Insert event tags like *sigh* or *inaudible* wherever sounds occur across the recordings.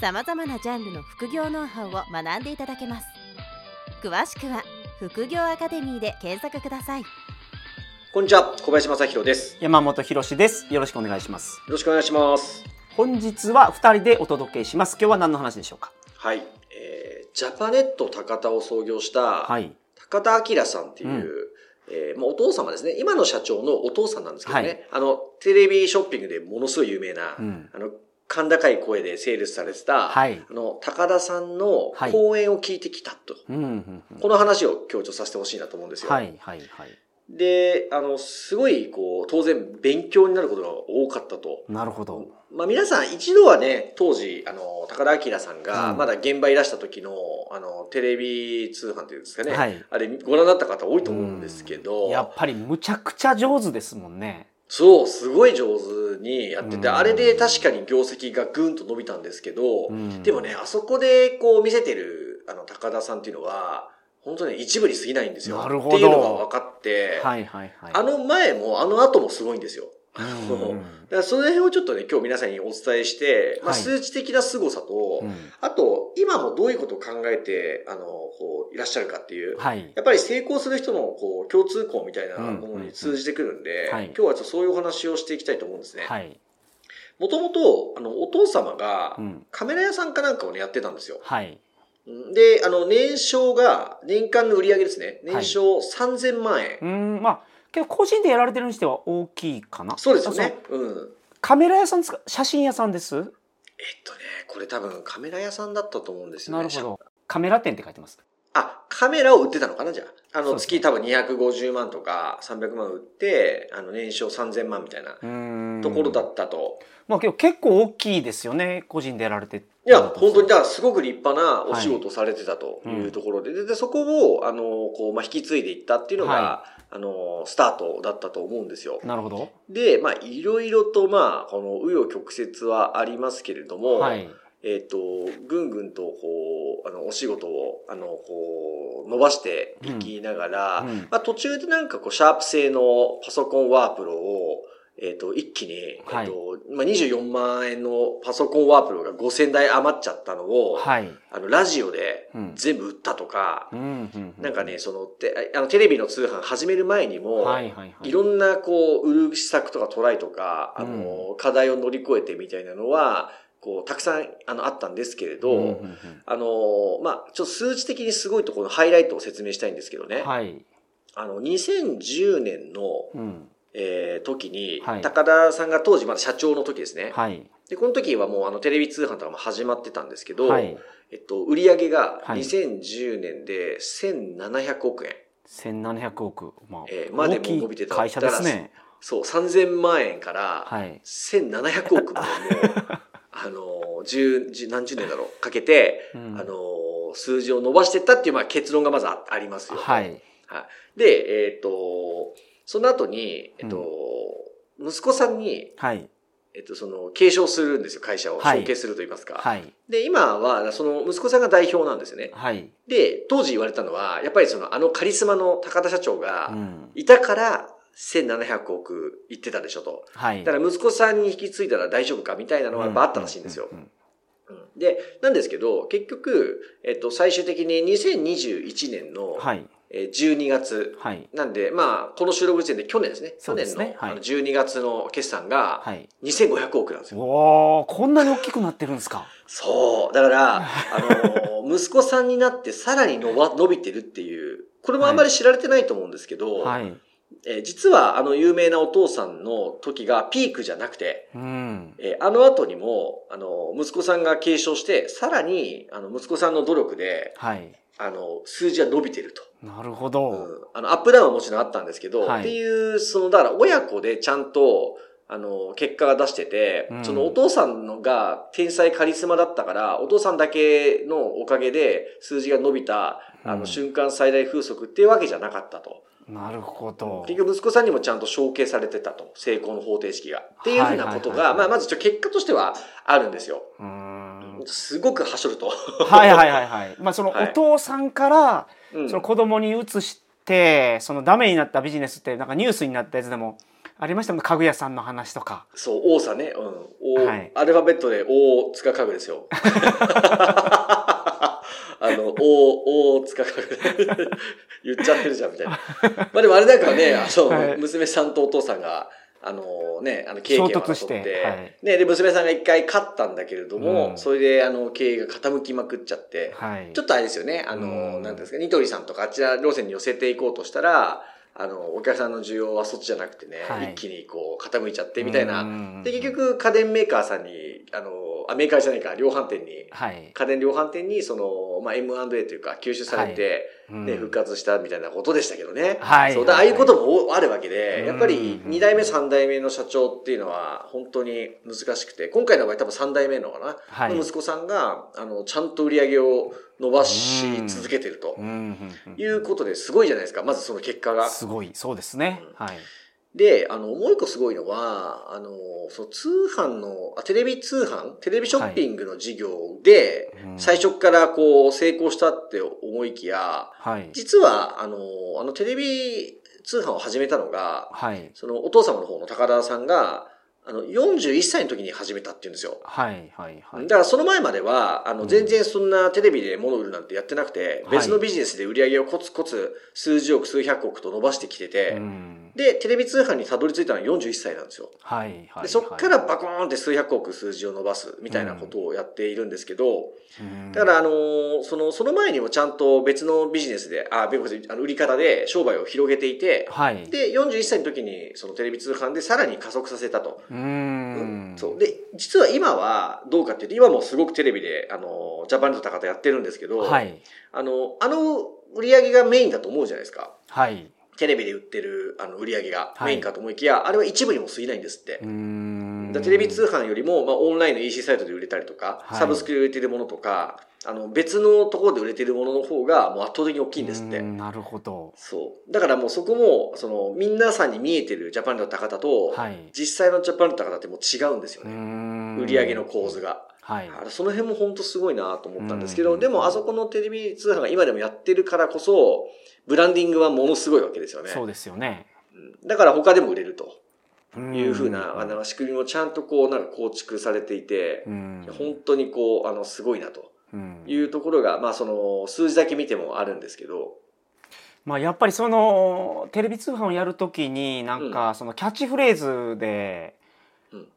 さまざまなジャンルの副業ノウハウを学んでいただけます詳しくは副業アカデミーで検索くださいよこんにちは、小林正弘です。よ山本博史です。よろしくお願いします。ろしくお願いします。本日は二人でお届けします。今日は何の話でしょうか？はい。えー、ジャパネット高田を創業した、はい。高田明さんっていう、えーまあ、お父様ですね。今の社長のお父さんなんですけどね。はいあの、テレビショッピングでものすごい有名な、うんあの、甲高い声でセールスされてた、はいあの、高田さんのはい講演を聞いてきたと。うんうんうん。この話を強調させてほしいなと思うんですよ。はいはいはい。で、あの、すごい、こう、当然勉強になることが多かったと。なるほど。まあ皆さん一度はね、当時、あの、高田明さんが、うんまだ現場いらした時の、あの、テレビ通販っていうんですかね。はいあれ、ご覧になった方多いと思うんですけど、やっぱりむちゃくちゃ上手ですもんね。そう、すごい上手にやってて、うんあれで確かに業績がぐんと伸びたんですけど、うんでもね、あそこでこう見せてる、あの、高田さんっていうのは、本当ね、一部に過ぎないんですよ。なるほどっていうのが分かって、はいはいはい。あの前もあの後もすごいんですよ。うんうんだからその辺をちょっとね、今日皆さんにお伝えして、まあ、はい数値的な凄さと、うんあと、今もどういうことを考えて、あの、こう、いらっしゃるかっていう、はい。やっぱり成功する人の、こう、共通項みたいなものに通じてくるんで、今日はちょっとそういうお話をしていきたいと思うんですね。はい。もともと、あの、お父様がう、ん。カメラ屋さんかなんかをね、やってたんですよ。はい。で、あの、年商が、年間の売り上げですね。年商3000万円。うん、まあ、けど個人でやられてるにしては大きいかな。そうですよねあ。うん。カメラ屋さんです？か写真屋さんですえっとね、これ多分カメラ屋さんだったと思うんですよね。なるほど。カメラ店って書いてます。あ、カメラを売ってたのかなじゃあ。あの、月多分250万とか300万売って、あの、年商3000万みたいなうんところだったと。まあ結構大きいですよね。個人でやられて。いや、本当に、だからすごく立派なお仕事をされてたとはいいうところで、でで、そこを、あの、こう、まあ、引き継いでいったっていうのが、はあの、スタートだったと思うんですよ。なるほど。で、まあ、いろいろと、まあ、この、紆余曲折はありますけれども、はい。えっ、と、ぐんぐんと、こう、あの、お仕事を、あの、こう、伸ばしていきながら、うんうんまあ、途中でなんかこう、シャープ製のパソコンワープロを、えっ、と、一気に、えっ、はいと、まあ、24万円のパソコンワープロが5000台余っちゃったのを、はい。あの、ラジオでうん全部売ったとか、うんうんうなんかね、その、てあの、テレビの通販始める前にも、はいはいはい。いろんなこう、売る施策とかトライとか、あの、課題を乗り越えてみたいなのは、こう、たくさん、あの、あったんですけれど、うんうんうんあの、まあ、ちょっと数値的にすごいところのハイライトを説明したいんですけどね。はい。あの、2010年の、うん。えー時に、はい高田さんが当時まだ社長の時ですね。はい。で、この時はもうあの、テレビ通販とかも始まってたんですけど、はい。えっと、売り上げがはい2010年で1700億円。1700億。まあ、えーまでも伸びてた会社ですね。そう、3000万円から、はい。1700億までもう、*laughs* あの、十、十何十年だろう、かけて、うんあの、数字を伸ばしていったっていう、まあ、結論がまずあありますよ。はい。はい。で、えっ、と、その後に、えっ、と、息子さんに、はい。えっ、と、その、継承するんですよ、会社を。はい承継すると言いますか。はい。で、今は、その、息子さんが代表なんですよね。はい。で、当時言われたのは、やっぱりその、あのカリスマの高田社長うが、ん。いたから、1700億言ってたでしょと。はい。だから息子さんに引き継いだら大丈夫かみたいなのはやっぱあったらしいんですよう。んうんで、なんですけど、結局、えっと、最終的に2021年のはい。えー12月。はい。なんで、まあ、この収録時点で去年ですね。去年のはいあの12月の決算がはい。2500億なんですよ。おー、こんなに大きくなってるんですか？そう。だから、*laughs* あのー、息子さんになってさらに伸ば伸びてるっていう、これもあんまり知られてないと思うんですけど、はい。えー実はあの有名なお父さんの時がピークじゃなくて、うん。えーあの後にも、あの、息子さんが継承して、さらに、あの、息子さんの努力で、はい。あの、数字は伸びてると。なるほど。うん、あの、アップダウンはもちろんあったんですけど、はいっていう、その、だから親子でちゃんと、あの、結果が出してて、うんそのお父さんのが天才カリスマだったから、お父さんだけのおかげで数字が伸びた、あの、うん瞬間最大風速っていうわけじゃなかったと。なるほど。結局息子さんにもちゃんと承継されてたと。成功の方程式が。っていうふうなことが、まあ、まずちょ結果としてはあるんですよ。うーん。すごくはしょると。はいはいはいはい。まあそのはいお父さんからうんその子供に移してそのダメになったビジネスってなんかニュースになったやつでもありましたもん家具屋さんの話とか。そう、王さね。うん。王、はいアルファベットで王塚家具ですよ。*laughs* あの、王、王塚家具。言っちゃってるじゃん、みたいな。まあでもあれだからね、あの、はい娘さんとお父さんが、あのね、あの、経験を衝突して争って、はいね、で、娘さんが一回勝ったんだけれども、うんそれで、あの、経営が傾きまくっちゃって、はい。ちょっとあれですよね、あの、うんなんですか、ニトリさんとかあちら路線に寄せていこうとしたら、あの、お客さんの需要はそっちじゃなくてね、はい一気にこう、傾いちゃってみたい。なで、結局、家電メーカーさんに、あの、あ、メーカーじゃないか、量販店に、はい。家電量販店に、その、まあ、M&A というか、吸収されて、うん。ね、復活したみたいなことでしたけどね。はい。そうだ、ああいうこともあるわけで、うん。やっぱり2代目、3代目の社長っていうのは本当に難しくて、今回の場合多分3代目のかな、はい。の息子さんが、あの、ちゃんと売り上げを伸ばし続けてるとうん。うん。うん。いうことですごいじゃないですか、まずその結果が。すごい。そうですね。はい。で、あの、もう一個すごいのは、あの、その通販の、あテレビ通販？テレビショッピングの事業で、うん最初からこう成功したって思いきや、はい。実は、あの、あのテレビ通販を始めたのが、はい。そのお父様の方の高田さんが、あの、41歳の時に始めたっていうんですよ。はい。はい。はい。だからその前までは、あの、うん全然そんなテレビで物を売るなんてやってなくて、はい別のビジネスで売り上げをコツコツ数十億、数百億と伸ばしてきてて、うんで、テレビ通販にたどり着いたのは41歳なんですよ。はい。はい。でそっからバコーンって数百億数字を伸ばすみたいなことをやっているんですけど、うんだからあのーその、その前にもちゃんと別のビジネスで、あ、別にあの売り方で商売を広げていて、はい。で、41歳の時にそのテレビ通販でさらに加速させたと。うーん。そう。で、実は今はどうかっていうと、今もすごくテレビで、あの、ジャパンと高田やってるんですけど、はい。あの、あの売り上げがメインだと思うじゃないですか。はい。テレビで売ってるあの売り上げがはいメインかと思いきや、あれは一部にも過ぎないんですってテレビ通販よりも、まあ、オンラインの EC サイトで売れたりとか、はいサブスクで売れてるものとか、あの、別のところで売れてるものの方が、もう圧倒的に大きいんですってなるほど。そう。だからもうそこも、その、皆さんに見えてるジャパンの高田と、はい。実際のジャパンの高田ってもう違うんですよね。売売り上げの構図。が。はい。その辺も本当すごいなと思ったんですけど、うんでもあそこのテレビ通販が今でもやってるからこそ、ブランディングはものすごいわけですよね。そうですよね。うん。だから他でも売れると。うんいうふうな、あの仕組みもちゃんとこうなんか構築されていて、うん。本当にこう、あの、すごいなと。うん。いうところが、まあその、数字だけ見てもあるんですけど、まあやっぱりそのテレビ通販をやるときになんかそのキャッチフレーズで、うん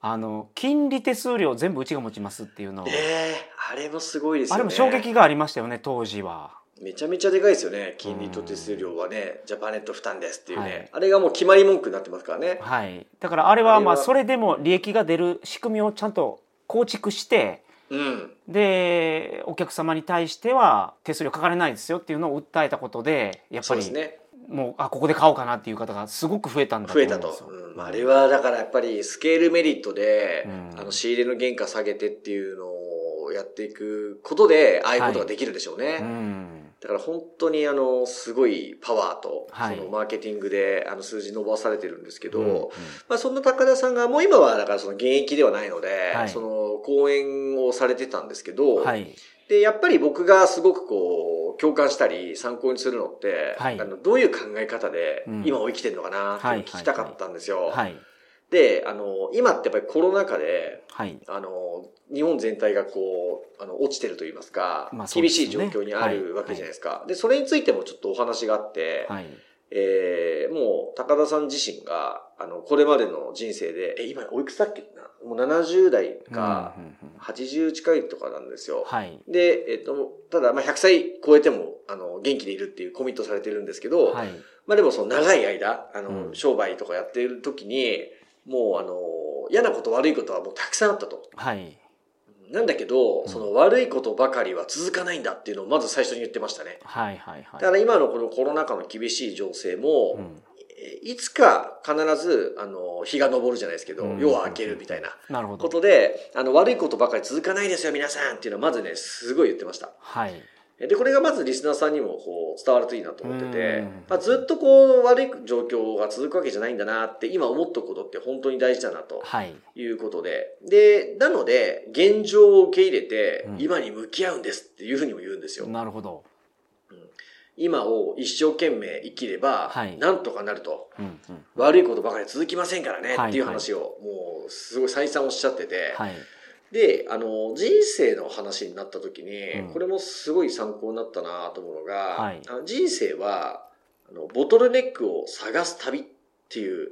あの金利手数料全部うちが持ちますっていうのを、ええあれもすごいですよね。あれも衝撃がありましたよね当時は。めちゃめちゃでかいですよね。金利と手数料はね、ジャパネット負担ですっていうね。はいあれがもう決まり文句になってますからね。はい。だからあれはまあそれでも利益が出る仕組みをちゃんと構築してうん。でお客様に対しては手数料かかれないですよっていうのを訴えたことでやっぱりそうですね。もうあここで買おうかなっていう方がすごく増えたんだと増え。たと。うん。まあ、あれはだからやっぱりスケールメリットで、うん。あの仕入れの原価下げてっていうのをやっていくことで、ああいうことができるでしょうね。うん。だから本当にあの、すごいパワーと、はい。そのマーケティングであの数字伸ばされてるんですけど、うん。まあそんな高田さんがもう今はだからその現役ではないので、はい。その講演をされてたんですけど、はいで、やっぱり僕がすごくこう、共感したり参考にするのって、はい。あのどういう考え方でうん。今を生きてるのかなって聞きたかったんですよ。はい。で、あの、今ってやっぱりコロナ禍で、はい。あの、日本全体がこう、あの、落ちてると言いますか、まあすよねしい状況にあるわけじゃないですか。で、それについてもちょっとお話があって、はい。えーもう高田さん自身が、あの、これまでの人生で、え、今おいくつだっけ？なもう70代かうんうんうん。80近いとかなんですよ。はい。で、えっと、ただ、まあ、100歳超えても、あの、元気でいるっていうコミットされてるんですけど、はい。まあでもその長い間、あの、うん。商売とかやっている時に、もうあの、嫌なこと悪いことはもうたくさんあったと。はい。なんだけど、ん。その悪いことばかりは続かないんだっていうのをまず最初に言ってましたね。はいはいはい。だから今のこのコロナ禍の厳しい情勢も、うん。えいつか必ず、あの、日が昇るじゃないですけど、うん。夜は明けるみたいななるほど。ことで、あの、悪いことばかり続かないですよ、皆さんっていうのはまずね、すごい言ってました。はい。で、これがまずリスナーさんにもこう伝わるといいなと思っててうん、まあ、ずっとこう悪い状況が続くわけじゃないんだなって今思っとくことって本当に大事だなとはい。いうことで。で、なので、現状を受け入れてうん、今に向き合うんですっていうふうにも言うんですよ。なるほど今を一生懸命生きればはい、なんとかなると。うんうん。悪いことばかり続きませんからねはいっていう話をもうすごい再三おっしゃってて、はい。で、あの、人生の話になった時に、うん。これもすごい参考になったなと思うのが、はい。あの人生はあの、ボトルネックを探す旅っていう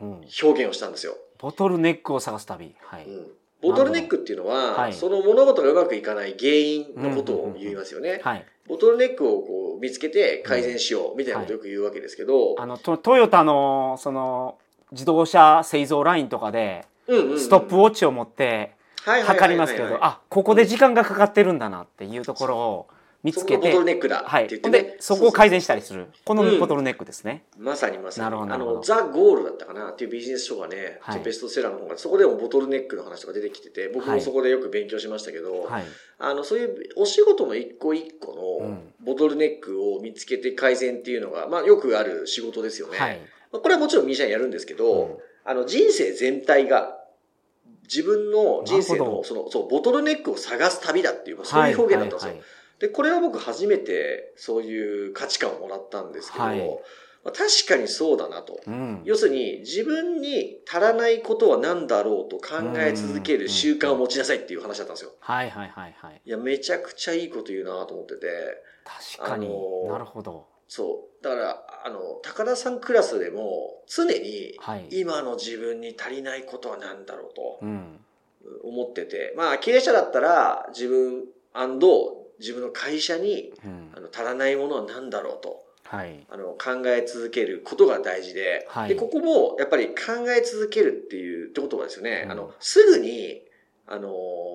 うん。表現をしたんですよ。ボトルネックを探す旅。はい。うん。ボトルネックっていうのは、はい。その物事がうまくいかない原因のことを言いますよね。はい。ボトルネックをこう見つけて改善しようみたいなことをよく言うわけですけど、あのトトヨタのその自動車製造ラインとかでストップウォッチを持って測りますけどあここで時間がかかってるんだなっていうところを見つけてボトルネックだはい。って言ってね。ほんでそこを改善したりする。このうん。ボトルネックですね。まさにまさに。なるほどなあの、ザ・ゴールだったかなっていうビジネス書がね、はい。ベストセラーの本が、そこでもボトルネックの話とか出てきてて、僕はい。もそこでよく勉強しましたけど、はい。あの、そういうお仕事の一個一個のうん。ボトルネックを見つけて改善っていうのが、まあよくある仕事ですよね。はい。まあこれはもちろんミーシャンやるんですけど、うん。あの、人生全体が、自分の人生の、その、そう、ボトルネックを探す旅だっていう、そういう表現だったんですよ。はいで、これは僕初めてそういう価値観をもらったんですけど、はい。まあ確かにそうだなと。うん。要するに自分に足らないことは何だろうと考え続ける習慣を持ちなさいっていう話だったんですよ。はいはいはいはい。いや、めちゃくちゃいいこと言うなと思ってて、確かに。あのーなるほど。そう。だから、あの、高田さんクラスでも常にはい。今の自分に足りないことは何だろうとうん。思ってて、まあ経営者だったら自分自分の会社にうんあの足らないものは何だろうと。はいあの、考え続けることが大事で、はいで、ここも、やっぱり考え続けるっていうってことはですよね、うんあの、すぐに、あの、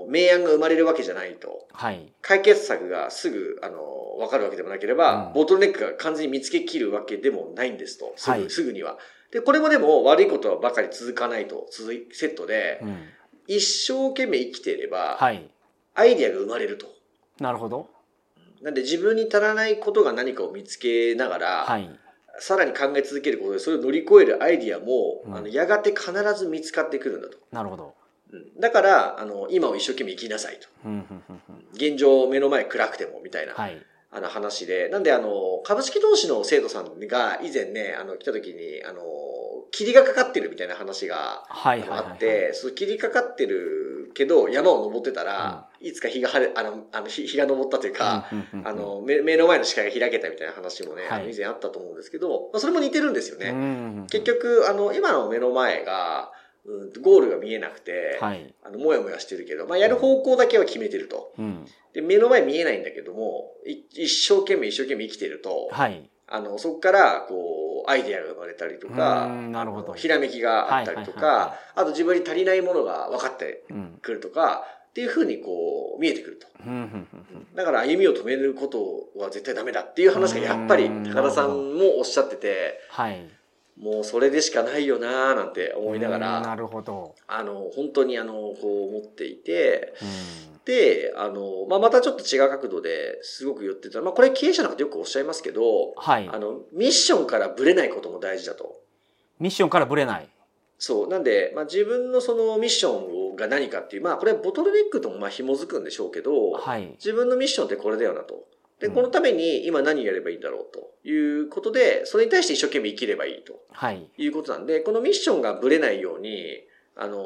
明暗が生まれるわけじゃないと。はい解決策がすぐ、あの、わかるわけでもなければ、うんボトルネックが完全に見つけきるわけでもないんですと。すぐ,、はいすぐには。で、これもでも悪いことばかり続かないと、続い、セットで、うん一生懸命生きていれば、はいアイディアが生まれると。なるほど。なんで自分に足らないことが何かを見つけながら、はい。さらに考え続けることで、それを乗り越えるアイディアも、うん。あの、やがて必ず見つかってくるんだと。なるほど。うん。だから、あの、今を一生懸命生きなさいと。現状目の前暗くても、みたいな、はい。あの話で。なんで、あの、株式投資の生徒さんが以前ね、あの、来た時に、あの、霧がかかってるみたいな話があって、霧かかってるけど、山を登ってたら、いつか日が晴れ、あの、あの日日が昇ったというか、うんうんうんうん。あの目、目の前の視界が開けたみたいな話もね、以前あったと思うんですけど、まあ、それも似てるんですよね。うんうんうん。結局、あの、今の目の前が、うん、ゴールが見えなくて、はい。あの、もやもやしてるけど、まあ、やる方向だけは決めてると。うん。で、目の前見えないんだけども、い一生懸命一生懸命生きてると、はい。あの、そこから、こう、アイディアが生まれたりとか、うんなるほど。ひらめきがあったりとか、あと自分に足りないものが分かってうん。くるとか、っていうふうにこう、見えてくると。だから歩みを止めることは絶対ダメだっていう話がやっぱりうん高田さんもおっしゃってて、はいもうそれでしかないよなーなんて思いながうんなら、るほどあの、本当にあの、こう思っていて、うんで、あの、まあ、またちょっと違う角度ですごく言ってた。まあ、これ経営者の方よくおっしゃいますけど、はいあの、ミッションからブレないことも大事だと。ミッションからぶれないそう。なんで、まあ、自分のそのミッションが何かっていう、まあ、これはボトルネックともまあ紐づくんでしょうけど、はい。自分のミッションってこれだよなと。で、うん。このために今何やればいいんだろうということで、それに対して一生懸命生きればいいと。はい。いうことなんで、このミッションがブレないように、あの、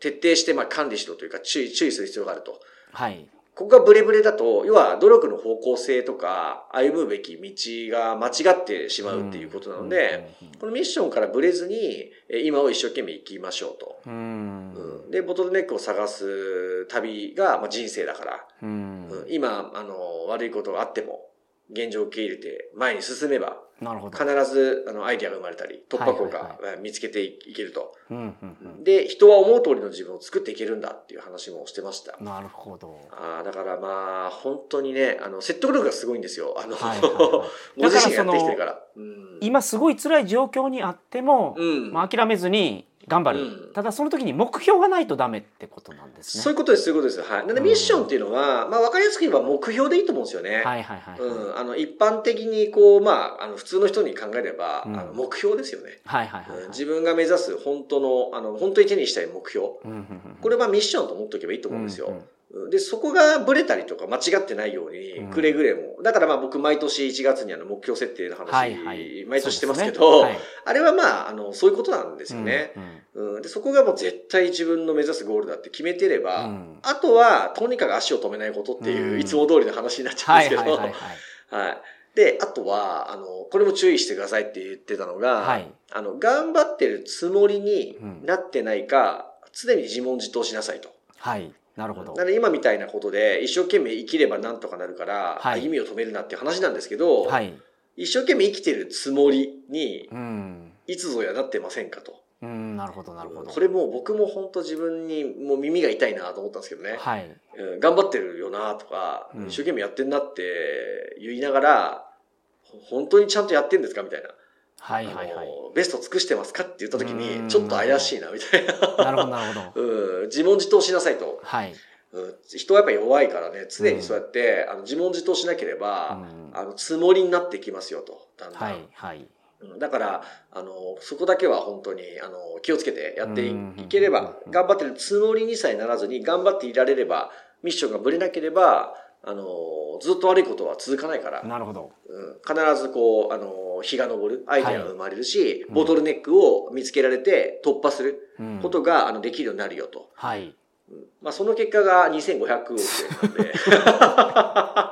徹底してまあ管理しろというか注意、注意する必要があると。はい。ここがブレブレだと、要は努力の方向性とか、歩むべき道が間違ってしまうっていうことなので、このミッションからブレずに、え今を一生懸命生きましょうと。うんうん。うんで、ボトルネックを探す旅が、まあ、人生だから、うんうん今、あの、悪いことがあっても、現状を受け入れて前に進めば、なるほど。必ずあのアイデアが生まれたり、突破口が見つけていけると。で、人は思う通りの自分を作っていけるんだっていう話もしてましたうん。。なるほど。ああ、だからまあ、本当にね、あの、説得力がすごいんですよ。あの、はいはいはい *laughs* ご自身がやってきてるから。うん今すごい辛い状況にあっても、うんまあ、諦めずに頑張る、うんただその時に目標がないとダメってことなんですね。そういうことです、そういうことです。はい。なんでミッションっていうのは、まあ、わかりやすく言えば目標でいいと思うんですよね。はいはいはい。うん。あの、一般的に、こう、まあ、あの、普通の人に考えれば、うんあの目標ですよね。はいはいはいはい。うん自分が目指す本当の、あの、本当に手にしたい目標。うんうんうんこれはミッションと思っておけばいいと思うんですよ。うんうんで、そこがブレたりとか間違ってないようにうん、くれぐれも。だからまあ僕毎年1月にあの目標設定の話、はいはい毎年してますけど、ですねあれはまあ、あの、そういうことなんですよね。うんうんうん、でそこがもう絶対自分の目指すゴールだって決めてれば、うんあとはとにかく足を止めないことっていう、うんいつも通りの話になっちゃうんはいですけど、はいはいはい。*laughs* はい。で、あとは、あの、これも注意してくださいって言ってたのが、はいあの、頑張ってるつもりにうんなってないか、常に自問自答しなさいと。はい。なるほどな。ので今みたいなことで一生懸命生きればなんとかなるから、はい歩みを止めるなっていう話なんですけど、はい。一生懸命生きてるつもりにうん。いつぞやなってませんかと。うん、なるほどなるほど。これもう僕も本当自分にもう耳が痛いなと思ったんですけどね。はい。うん頑張ってるよなとか、うん一生懸命やってんなって言いながら、ほ本当にちゃんとやってんですかみたいな。はいはいはい。ベスト尽くしてますかって言った時うんに、ちょっと怪しいなみたいな。なるほどなるほど。*laughs* うん、自問自答しなさいと。はい。うん、人はやっぱ弱いからね、常にそうやって、あの自問自答しなければ、うんあの、つもりになってきますよと、だんだん。はいはい。うんだから、あの、そこだけは本当に、あの、気をつけてやっていければ、頑張ってるつもりにさえならずに、頑張っていられれば、ミッションがぶれなければ、あの、ずっと悪いことは続かないから、なるほど。うん、必ずこう、あの、日が昇る、アイデアが生まれるし、うん。ボトルネックを見つけられて突破するうん。ことが、あの、できるようになるよと。はい。うん。まあ、その結果が2500億円なんで、*laughs*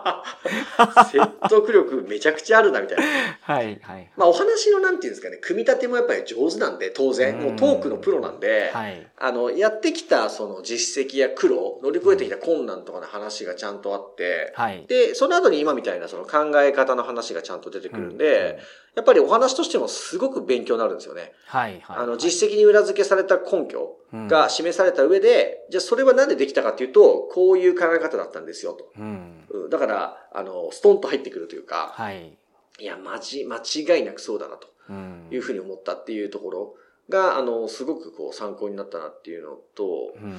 説得力めちゃくちゃあるな、みたいな。はいはい。まあ、お話のなんていうんですかね、組み立てもやっぱり上手なんで、当然。もうトークのプロなんで、はい。あの、やってきたその実績や苦労、乗り越えてきた困難とかの話がちゃんとあって、はい。で、その後に今みたいなその考え方の話がちゃんと出てくるんで、やっぱりお話としてもすごく勉強になるんですよね。はいはい。あの、実績に裏付けされた根拠績が示された上で、じゃあそれはなんでできたかっていうと、こういう考え方だったんですよと。うん。うんだから、あの、ストンと入ってくるというか、はい。いや、まじ、間違いなくそうだなとうん。いうふうに思ったっていうところが、あの、すごくこう参考になったなっていうのと、うん。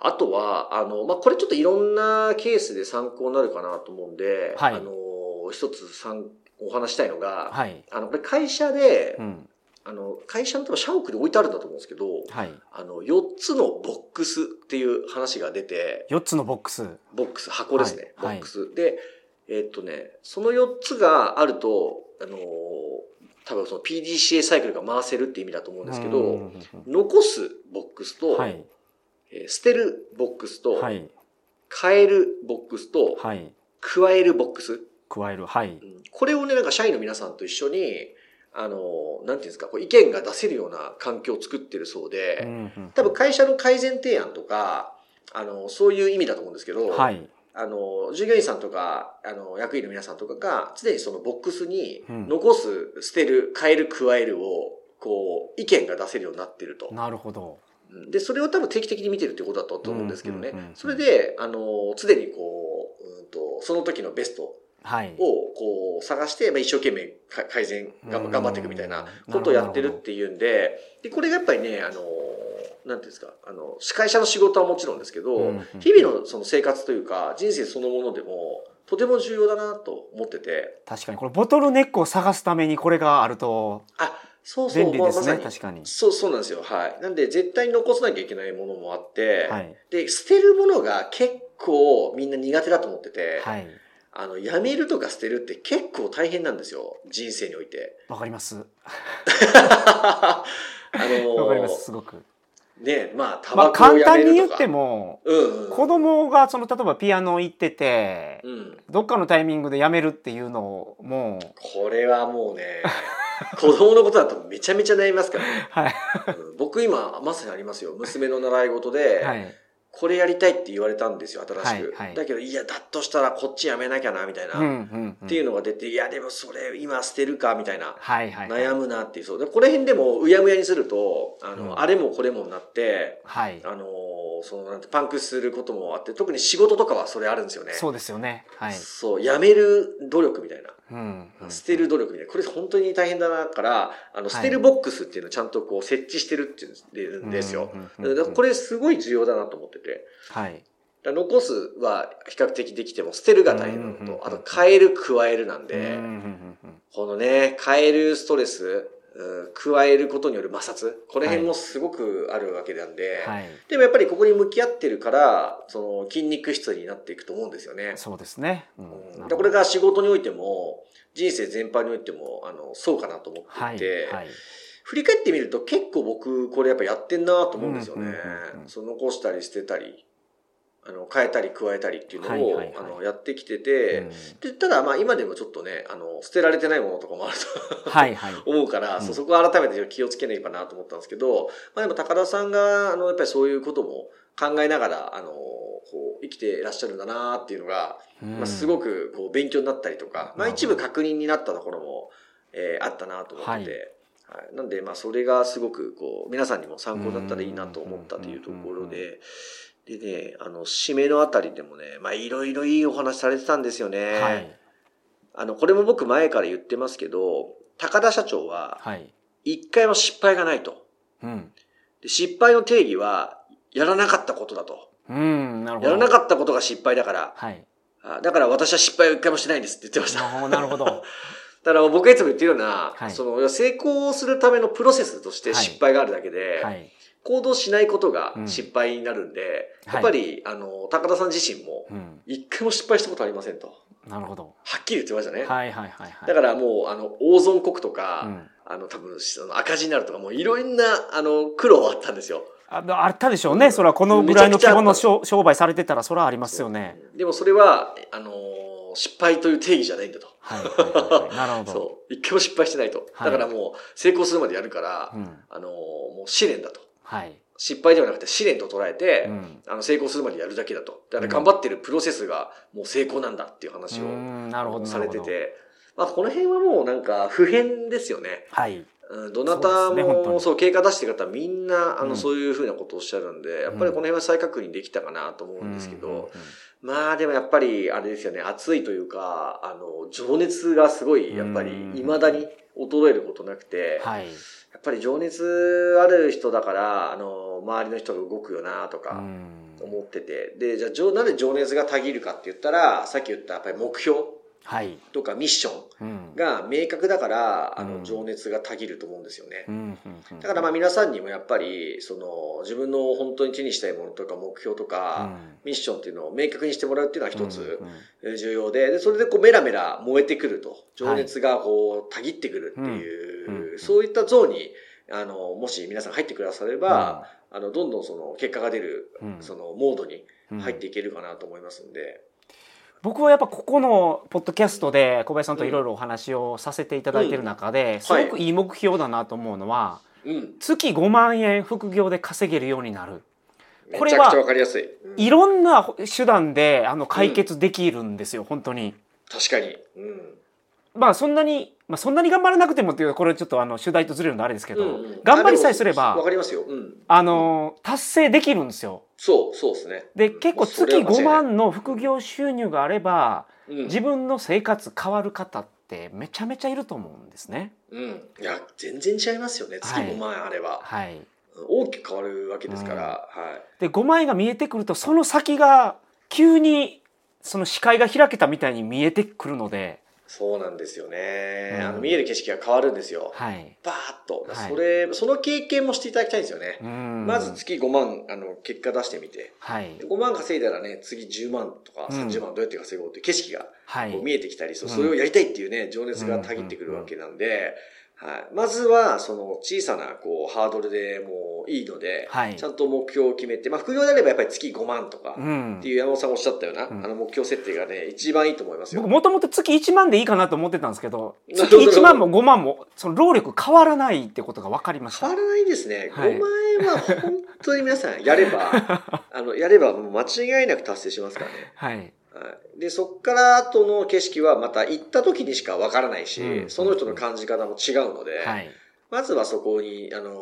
あとは、あの、まあ、これちょっといろんなケースで参考になるかなと思うんで、はいあの、一つ参お話したいのが、はい。あの、これ会社で、うん。あの、会社の多分社屋で置いてあるんだと思うんですけど、はい。あの、4つのボックスっていう話が出て、四つのボックス。ボックス、箱ですね、はいボックス。で、えっとね、その4つがあると、あのー多分その PDCA サイクルが回せるって意味だと思うんですけど、うん残すボックスと、はい。えー捨てるボックスと、はい。変えるボックスと、はい。加えるボックス。加える。はい。うんこれをね、なんか社員の皆さんと一緒に、あのーなんていうんですか、こう意見が出せるような環境を作ってるそうで、うんうん多分会社の改善提案とか、あの、そういう意味だと思うんですけど、はい。あの、従業員さんとか、あの、役員の皆さんとかが、常にそのボックスにうん、残す、捨てる、変える、加えるを、こう、意見が出せるようになってると。なるほど。うんで、それを多分定期的に見てるってことだと思うんですけどね。それで、あの、常にこう、うんと、その時のベストはい。を、こう、探して、まあ、一生懸命か改善、頑張っていくみたいなうんことをやってるっていうんで、で、これがやっぱりね、あの、なんていうんですか、あの、会社の仕事はもちろんですけど、日々のその生活というか、人生そのものでも、とても重要だなと思ってて、確かに。これボトルネックを探すためにこれがあるとあ、そうそう、便利ですねまあまさに。確かに。そう、そうなんですよ。はい。なんで、絶対に残さなきゃいけないものもあって、はい。で、捨てるものが結構みんな苦手だと思ってて、はいあの、やめるとか捨てるって結構大変なんですよ。人生において。わかります *laughs* あのわかりますすごくねまあ、タまあ簡。単に言ってもうん、うん。子供がその例えばピアノ行っててうん。どっかのタイミングでやめるっていうのをもうこれはもうね、子供のことだとめちゃめちゃ悩みますからね。*laughs* はいうん僕今、まさにありますよ。娘の習い事で、はいこれやりたいって言われたんですよ、新しく。はいはいだけど、いや、だとしたらこっちやめなきゃな、みたいな。っていうのが出て、いや、でもそれ今捨てるか、みたいな。悩むなっていう。そう。で、この辺でもうやむやにすると、あの、うんあれもこれもになって、はいあのーその、なんて、パンクすることもあって、特に仕事とかはそれあるんですよね。そうですよねはいそう、やめる努力みたいな。うんうん捨てる努力みたいな。これ本当に大変だなから、あの、い捨てるボックスっていうのをちゃんとこう設置してるっていうんですよ。これすごい重要だなと思ってて。はい残すは比較的できても捨てるが大変なのと、あと変える加えるなんで、このね、変えるストレス、うん加えることによる摩擦、この辺もすごくあるわけなんで、はい。でもやっぱりここに向き合ってるから、その筋肉質になっていくと思うんですよね。そうですね。うん。これが仕事においても、人生全般においても、あの、そうかなと思ってはいいて、はい。振り返ってみると結構僕これやっぱやってんなと思うんですよね。その残したり捨てたり、あの、変えたり加えたりっていうのを、はいはいはい。あの、やってきてて、うん。で、ただまあ今でもちょっとね、あの、捨てられてないものとかもあるとはいはい。*laughs* 思うから、うん。そこは改めて気をつけないかなと思ったんですけど、まあでも高田さんが、あの、やっぱりそういうことも考えながら、あの、こう、生きていらっしゃるんだなっていうのが、まあ、すごくこう勉強になったりとか、まあ、一部確認になったところも、えーあったなと思ってて、はい。なんでまあそれがすごくこう皆さんにも参考だったらいいなと思ったというところで、でね、あの、締めのあたりでもね、まあいろいろいいお話されてたんですよね。はい。あの、これも僕前から言ってますけど、高田社長ははい。一回も失敗がないと。うん。で失敗の定義は、やらなかったことだと。うんなるほど。やらなかったことが失敗だから、はい。あだから私は失敗を一回もしてないんですって言ってました。なるほどなるほど。*laughs* だから僕がいつも言ってるような、はい。その成功するためのプロセスとして失敗があるだけで、はい行動しないことがうん。失敗になるんで、はい。やっぱり、あの、高田さん自身も、うん。一回も失敗したことありませんと。はなるほど。っきり言ってましたね。はいはいはいはい。だからもう、あの、大損国とか、うん。あの、多分、その赤字になるとか、もういろんな、あの、苦労はあったんですよ。ああったでしょうね。それはこのぐらいの規模の商商売されてたらそれはありますよね。でもそれは、あの、失敗という定義じゃないんだと。はいはいはいはい。なるほど。*laughs* そう。一回も失敗してないと。はい。だからもう、成功するまでやるから、うん。あの、もう試練だと。はい。失敗ではなくて試練と捉えて、うん。あの成功するまでやるだけだと。だから頑張ってるプロセスがもう成功なんだっていう話うをんなるほどされてて、まあこの辺はもうなんか普遍ですよね。はい。うんどなたもに。そう経過出してる方はみんなあうん。のそういうふうなことをおっしゃるんで、やっぱりこの辺は再確認できたかなと思うんですけど、まあでもやっぱりあれですよね、熱いというか、あの、情熱がすごいやっぱりうん。未だに衰えることなくて、はいやっぱり情熱ある人だから、あの、周りの人が動くよなとうかん思ってて。で、じゃあ、情なんで情熱がたぎるかって言ったら、さっき言ったやっぱり目標はいとかミッションうん。が明確だから、あうん。の、情熱がたぎると思うんですよね。う。んうんうん。だからまあ皆さんにもやっぱり、その、自分の本当に手にしたいものとか目標とか、ミッションっていうのを明確にしてもらうっていうのは一つ重要で、で、それでこうメラメラ燃えてくると、情熱がこう、たぎってくるっていう、そういったゾーンに、あの、もし皆さん入ってくだされば、あの、どんどんその結果が出る、うん。そのモードにうん。入っていけるかなと思いますんで。僕はやっぱここのポッドキャストで小林さんといろいろお話をさせていただいてる中ですごくいい目標だなと思うのはうん。月5万円副業で稼げるようになるめこれはい。いろんな手段であの解決できるんですよ本当に。確かに。うん。まあそんなに、まあ、そんなに頑張らなくてもっていうこれちょっとあの主題とずれるのあれですけど、うんうん頑張りさえすればわかりますよ。うん。あの達成できるんですよ。そう、そうですね。で結構月5それは間違いない万の副業収入があればうん。自分の生活変わる方ってめちゃめちゃいると思うんですね。うん。いや、全然違いますよね。月はい5万円あれば。はい、大きく変わるわけですから。はい。で5万円が見えてくるとその先が急にその視界が開けたみたいに見えてくるので、そうなんですよね。うんあの、見える景色が変わるんですよ。はいバーッと。はいそれ、その経験もしていただきたいんですよね。うんまず月5万、あの、結果出してみて。はいで5万稼いだらね、次10万とかうん30万どうやって稼ごうっていう景色がはい見えてきたり、そううんそれをやりたいっていうね、情熱がたぎってくるわけなんで、はい。まずは、その小さな、こう、ハードルでもういいので、はいちゃんと目標を決めて、まあ、副業であればやっぱり月5万とか、うんっていう山本さんがおっしゃったような、うんあの目標設定がね、一番いいと思いますよ。僕もともと月1万でいいかなと思ってたんですけど月なるほど1万も5万もその労力変わらないってことが分かりました変わらないですね。はい5万円は本当に皆さんやれば、*laughs* あの、やればもう間違いなく達成しますからね。はいはい、で、そっから後の景色はまた行った時にしかわからないし、うん。その人の感じ方も違うので、はい。まずはそこに、あの、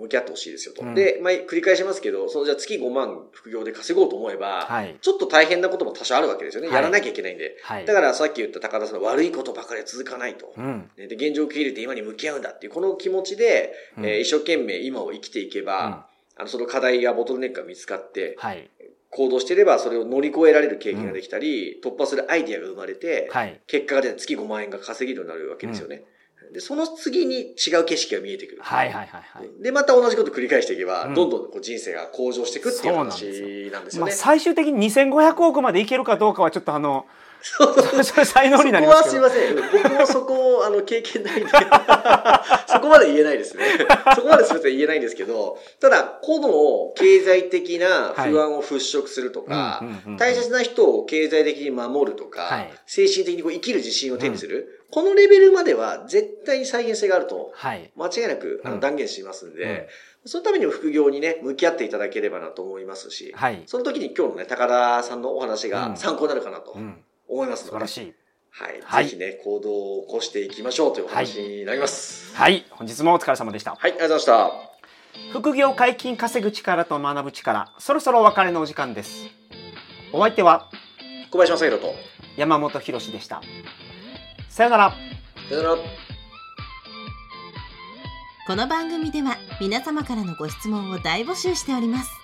向き合ってほしいですよと。うん。で、まあ、繰り返しますけど、そのじゃあ月5万副業で稼ごうと思えば、はい。ちょっと大変なことも多少あるわけですよね。はい。やらなきゃいけないんで。はい。だからさっき言った高田さんの悪いことばかりは続かないと。うん。ねで、現状を受け入れて今に向き合うんだっていう、この気持ちで、うん。えー一生懸命今を生きていけば、あの、その課題やボトルネックが見つかって、はい行動していればそれを乗り越えられる経験ができたり、突破するアイディアが生まれて、はい結果が出て月5万円が稼げるようになるわけですよね。で、その次に違う景色が見えてくる。はいはいはいはいで、また同じこと繰り返していけば、うんどんどんこう人生が向上していくっていうそうなんですよ話なんですよまあ、ね。最終的に2500億までいけるかどうかはちょっとあのそう。そうそれ才能になりそこますけど。はすいません。僕もそこを、あの、経験ないんで、*laughs* そこまで言えないですね。そこまですみません言えないんですけど、ただ、個の経済的な不安を払拭するとか、うんうんうんうん。大切な人を経済的に守るとか、はい。精神的にこう生きる自信を手にする、このレベルまでは絶対に再現性があると、はい。間違いなくあうん。の断言しますんで、そのためにも副業にね、向き合っていただければなと思いますし、はい、その時に今日のね、高田さんのお話うん。が参考になるかなとうん、思いますので、素晴らしい。はい。はい。ぜひね、行動を起こしていきましょうというお話になります。はい。本日もお疲れ様でした。はい、ありがとうございまし副業解禁稼ぐ力と学ぶ力。そろそろお別れのお時間です。お相手はた。小林正宏と、山本博史でした。さよなら。さよなら。この番組では皆様からのご質問を大募集しております